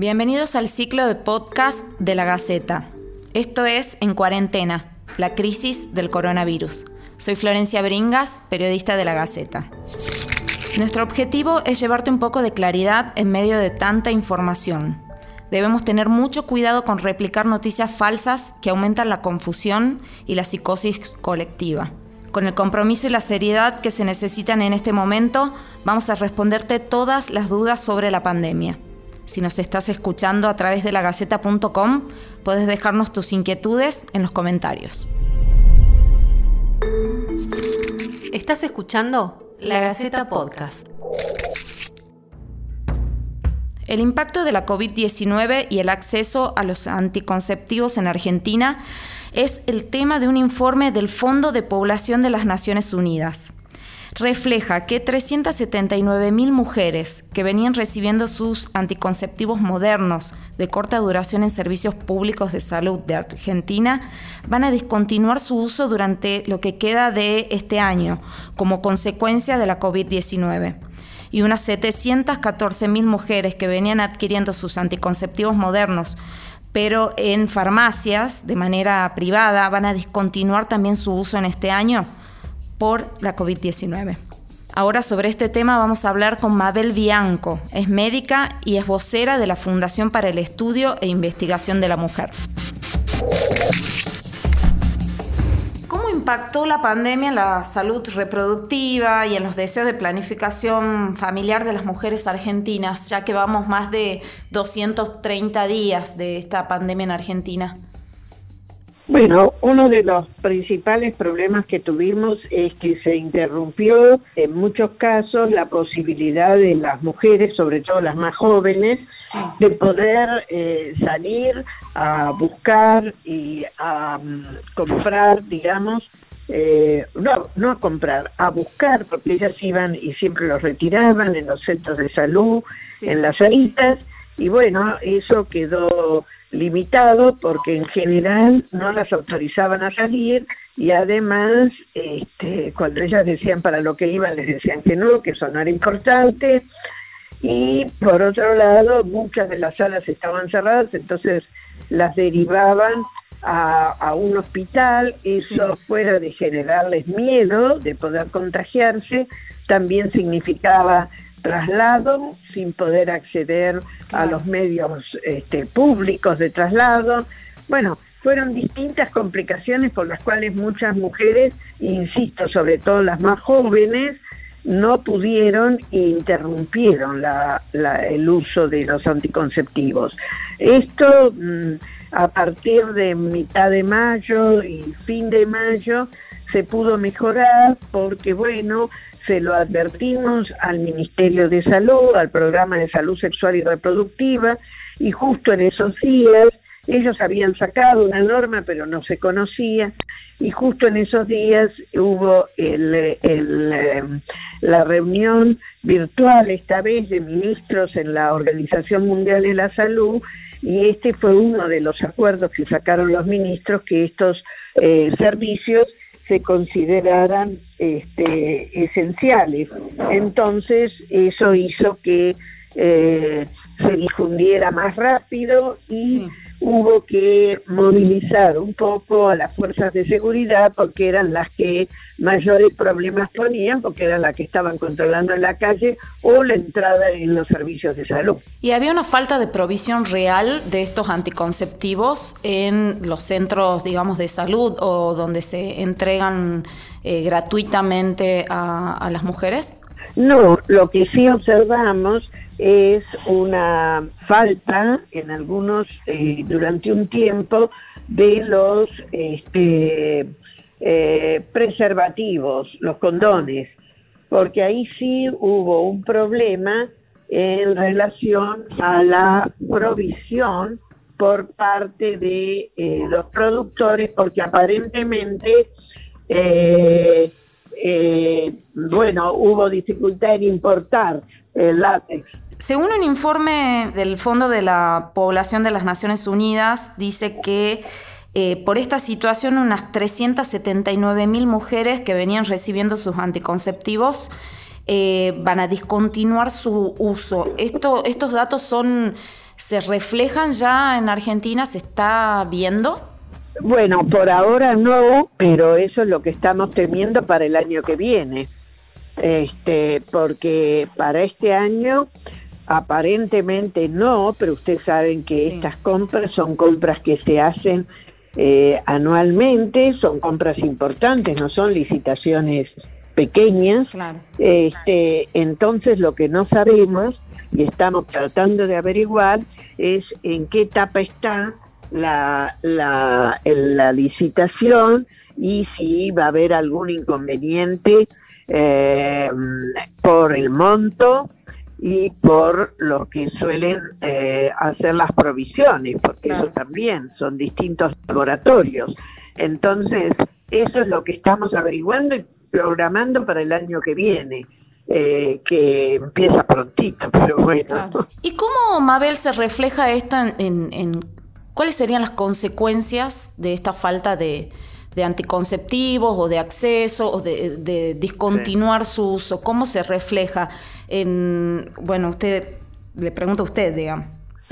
Bienvenidos al ciclo de podcast de la Gaceta. Esto es En Cuarentena, la crisis del coronavirus. Soy Florencia Bringas, periodista de la Gaceta. Nuestro objetivo es llevarte un poco de claridad en medio de tanta información. Debemos tener mucho cuidado con replicar noticias falsas que aumentan la confusión y la psicosis colectiva. Con el compromiso y la seriedad que se necesitan en este momento, vamos a responderte todas las dudas sobre la pandemia. Si nos estás escuchando a través de lagaceta.com, puedes dejarnos tus inquietudes en los comentarios. Estás escuchando La Gaceta Podcast. El impacto de la COVID-19 y el acceso a los anticonceptivos en Argentina es el tema de un informe del Fondo de Población de las Naciones Unidas. Refleja que 379.000 mujeres que venían recibiendo sus anticonceptivos modernos de corta duración en servicios públicos de salud de Argentina van a discontinuar su uso durante lo que queda de este año como consecuencia de la COVID-19 y unas 714.000 mujeres que venían adquiriendo sus anticonceptivos modernos, pero en farmacias de manera privada van a discontinuar también su uso en este año por la COVID-19. Ahora sobre este tema vamos a hablar con Mabel Bianco. Es médica y es vocera de la Fundación para el Estudio e Investigación de la Mujer impactó la pandemia en la salud reproductiva y en los deseos de planificación familiar de las mujeres argentinas, ya que vamos más de 230 días de esta pandemia en Argentina? Bueno, uno de los principales problemas que tuvimos es que se interrumpió en muchos casos la posibilidad de las mujeres, sobre todo las más jóvenes, de poder eh, salir a buscar y a mm, comprar, digamos, eh, no, no a comprar, a buscar, porque ellas iban y siempre los retiraban en los centros de salud, en las salitas, y bueno, eso quedó limitado porque en general no las autorizaban a salir y además este, cuando ellas decían para lo que iban les decían que no, que eso no era importante. Y por otro lado muchas de las salas estaban cerradas entonces las derivaban a, a un hospital, eso fuera de generarles miedo de poder contagiarse, también significaba traslado sin poder acceder a los medios este, públicos de traslado. Bueno, fueron distintas complicaciones por las cuales muchas mujeres, insisto, sobre todo las más jóvenes, no pudieron e interrumpieron la, el uso de los anticonceptivos. Esto mm, a partir de mitad de mayo y fin de mayo se pudo mejorar porque, bueno, se lo advertimos al Ministerio de Salud, al Programa de Salud Sexual y Reproductiva, y justo en esos días ellos habían sacado una norma, pero no se conocía, y justo en esos días hubo el, em, la reunión virtual, esta vez de ministros en la Organización Mundial de la Salud, y este fue uno de los acuerdos que sacaron los ministros, que estos eh, servicios se consideraran este, esenciales. Entonces, eso hizo que eh, se difundiera más rápido y hubo que movilizar un poco a las fuerzas de seguridad porque eran las que mayores problemas ponían, porque eran las que estaban controlando en la calle o la entrada en los servicios de salud. ¿Y había una falta de provisión real de estos anticonceptivos en los centros, digamos, de salud o donde se entregan eh, gratuitamente a, a las mujeres? No, lo que sí observamos es una falta en algunos eh, durante un tiempo de los este, eh, preservativos, los condones, porque ahí sí hubo un problema en relación a la provisión por parte de eh, los productores, porque aparentemente bueno, hubo dificultad en importar el látex según un informe del Fondo de la Población de las Naciones Unidas, dice que eh, por esta situación unas 379 mil mujeres que venían recibiendo sus anticonceptivos eh, van a discontinuar su uso. Esto, ¿Estos datos son, se reflejan ya en Argentina? ¿Se está viendo? Bueno, por ahora no, pero eso es lo que estamos temiendo para el año que viene. Este, porque para este año aparentemente no, pero ustedes saben que estas compras son compras que se hacen eh, anualmente, son compras importantes, no son licitaciones pequeñas. Este, entonces lo que no sabemos y estamos tratando de averiguar es en qué etapa está la, la, la licitación y si va a haber algún inconveniente eh, por el monto y por lo que suelen eh, hacer las provisiones, porque eso también son distintos laboratorios. Entonces, eso es lo que estamos averiguando y programando para el año que viene. Eh, que empieza prontito, pero bueno. ¿Y cómo, Mabel, se refleja esto en, en, cuáles serían las consecuencias de esta falta de, de anticonceptivos o de acceso o de, discontinuar su uso? ¿Cómo se refleja en, bueno, usted, le pregunto a usted, digamos.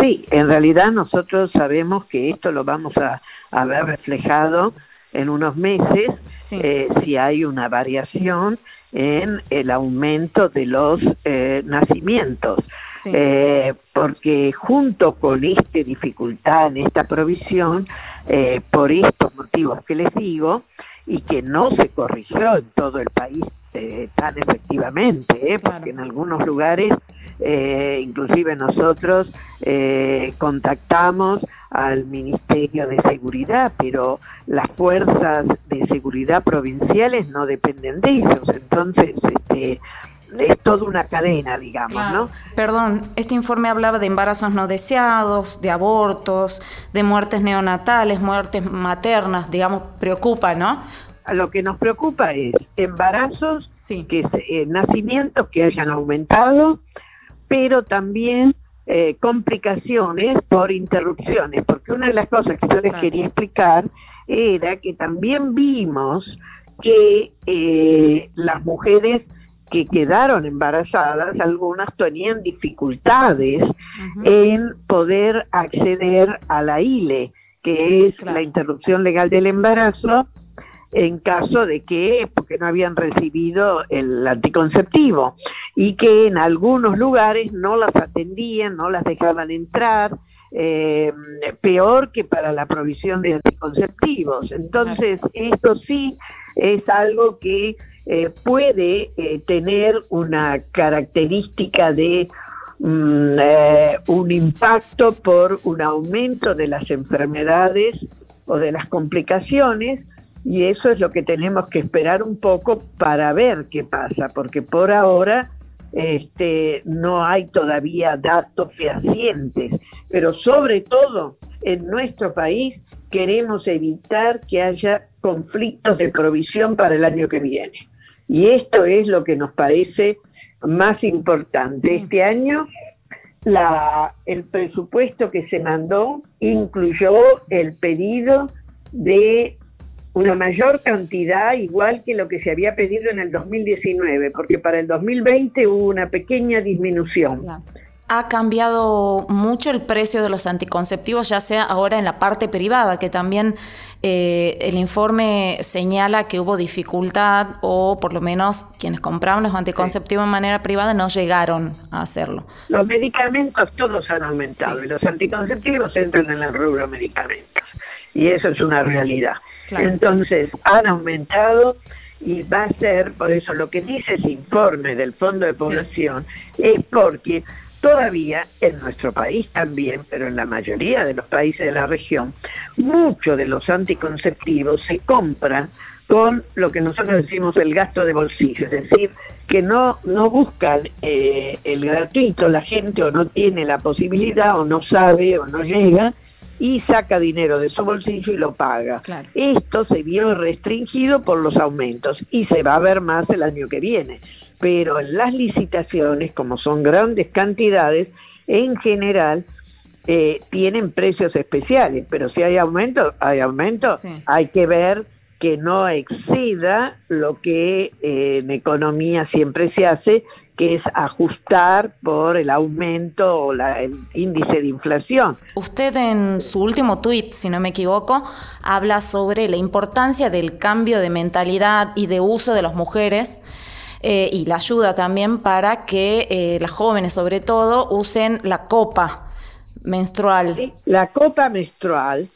Sí, en realidad nosotros sabemos que esto lo vamos a, ver reflejado en unos meses eh, si hay una variación en el aumento de los eh, nacimientos. Eh, porque junto con esta dificultad en esta provisión, eh, por estos motivos que les digo, y que no se corrigió en todo el país eh, tan efectivamente, porque en algunos lugares, inclusive nosotros contactamos al Ministerio de Seguridad, pero las fuerzas de seguridad provinciales no dependen de ellos, entonces este, es toda una cadena, digamos, ¿no? Perdón, este informe hablaba de embarazos no deseados, de abortos, de muertes neonatales, muertes maternas, digamos, preocupa, ¿no? Lo que nos preocupa es embarazos, que eh, nacimientos que hayan aumentado, pero también eh, complicaciones por interrupciones, porque una de las cosas que yo les quería explicar era que también vimos que eh, las mujeres que quedaron embarazadas, algunas tenían dificultades en poder acceder a la ILE, que es la interrupción legal del embarazo, en caso de que, porque no habían recibido el anticonceptivo, y que en algunos lugares no las atendían, no las dejaban entrar, eh, peor que para la provisión de anticonceptivos. Entonces, esto sí es algo que eh, puede eh, tener una característica de mm, eh, un impacto por un aumento de las enfermedades o de las complicaciones y eso es lo que tenemos que esperar un poco para ver qué pasa, porque por ahora este, no hay todavía datos fehacientes, pero sobre todo en nuestro país queremos evitar que haya conflictos de provisión para el año que viene. Y esto es lo que nos parece más importante. Este año la, el presupuesto que se mandó incluyó el pedido de una mayor cantidad, igual que lo que se había pedido en el 2019, porque para el 2020 hubo una pequeña disminución ha cambiado mucho el precio de los anticonceptivos, ya sea ahora en la parte privada, que también eh, el informe señala que hubo dificultad o por lo menos quienes compraban los anticonceptivos de manera privada no llegaron a hacerlo. Los medicamentos todos han aumentado y los anticonceptivos entran en el rubro medicamentos y eso es una realidad. Entonces han aumentado y va a ser, por eso lo que dice ese informe del Fondo de Población es porque Todavía en nuestro país también, pero en la mayoría de los países de la región, muchos de los anticonceptivos se compran con lo que nosotros decimos el gasto de bolsillo, es decir, que no, no buscan eh, el gratuito, la gente o no tiene la posibilidad o no sabe o no llega y saca dinero de su bolsillo y lo paga. Esto se vio restringido por los aumentos y se va a ver más el año que viene pero en las licitaciones, como son grandes cantidades, en general eh, tienen precios especiales, pero si hay aumento, hay aumento, hay que ver que no exceda lo que eh, en economía siempre se hace, que es ajustar por el aumento o el índice de inflación. Usted en su último tuit, si no me equivoco, habla sobre la importancia del cambio de mentalidad y de uso de las mujeres eh, y la ayuda también para que eh, las jóvenes sobre todo usen la copa menstrual. la copa menstrual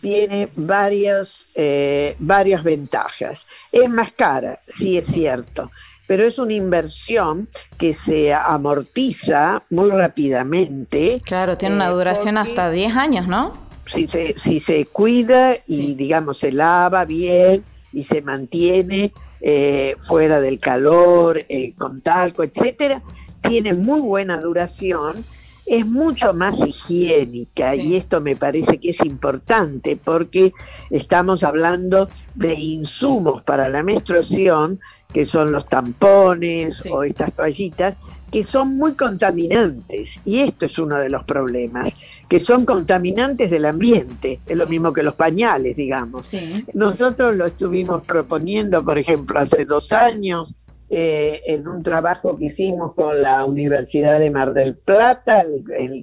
tiene varias, eh, varias ventajas. Es más cara, sí es cierto, pero es una inversión que se amortiza muy rápidamente. Claro, tiene una duración hasta 10 años, ¿no? Si se, si se cuida y, digamos, se lava bien y se mantiene eh, fuera del calor, eh, con talco, etcétera, tiene muy buena duración, es mucho más higiénica y esto me parece que es importante porque estamos hablando de insumos para la menstruación que son los tampones o estas toallitas que son muy contaminantes y esto es uno de los problemas que son contaminantes del ambiente, es lo mismo que los pañales, digamos. Nosotros lo estuvimos proponiendo, por ejemplo, hace dos años, eh, en un trabajo que hicimos con la Universidad de Mar del Plata,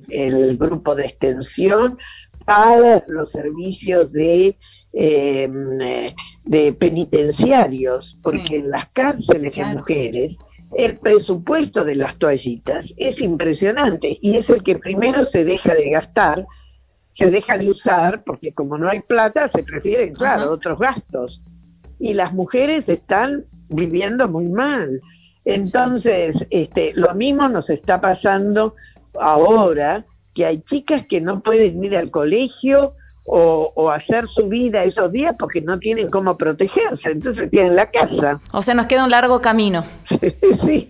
el, grupo de extensión, para los servicios de, em, de penitenciarios, porque en las cárceles de mujeres el presupuesto de las toallitas es impresionante y es el que primero se deja de gastar, se deja de usar, porque como no hay plata, se prefieren, claro, otros gastos. Y las mujeres están viviendo muy mal. Entonces, este, lo mismo nos está pasando ahora, que hay chicas que no pueden ir al colegio o, hacer su vida esos días porque no tienen cómo protegerse, entonces tienen la casa. O sea, nos queda un largo camino. sí,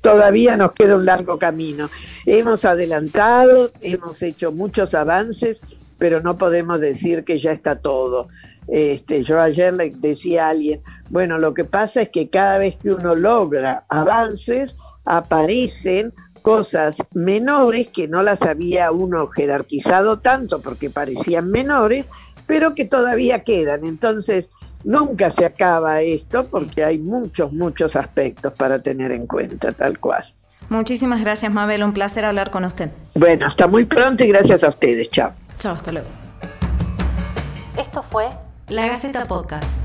todavía nos queda un largo camino. Hemos adelantado, hemos hecho muchos avances, pero no podemos decir que ya está todo. Este, yo ayer le decía a alguien, bueno, lo que pasa es que cada vez que uno logra avances, aparecen cosas menores que no las había uno jerarquizado tanto porque parecían menores, pero que todavía quedan. Entonces, nunca se acaba esto porque hay muchos, muchos aspectos para tener en cuenta, tal cual. Muchísimas gracias, Mabel. Un placer hablar con usted. Bueno, hasta muy pronto y gracias a ustedes. Chao. Chao, hasta luego. Esto fue La Gaceta Podcast.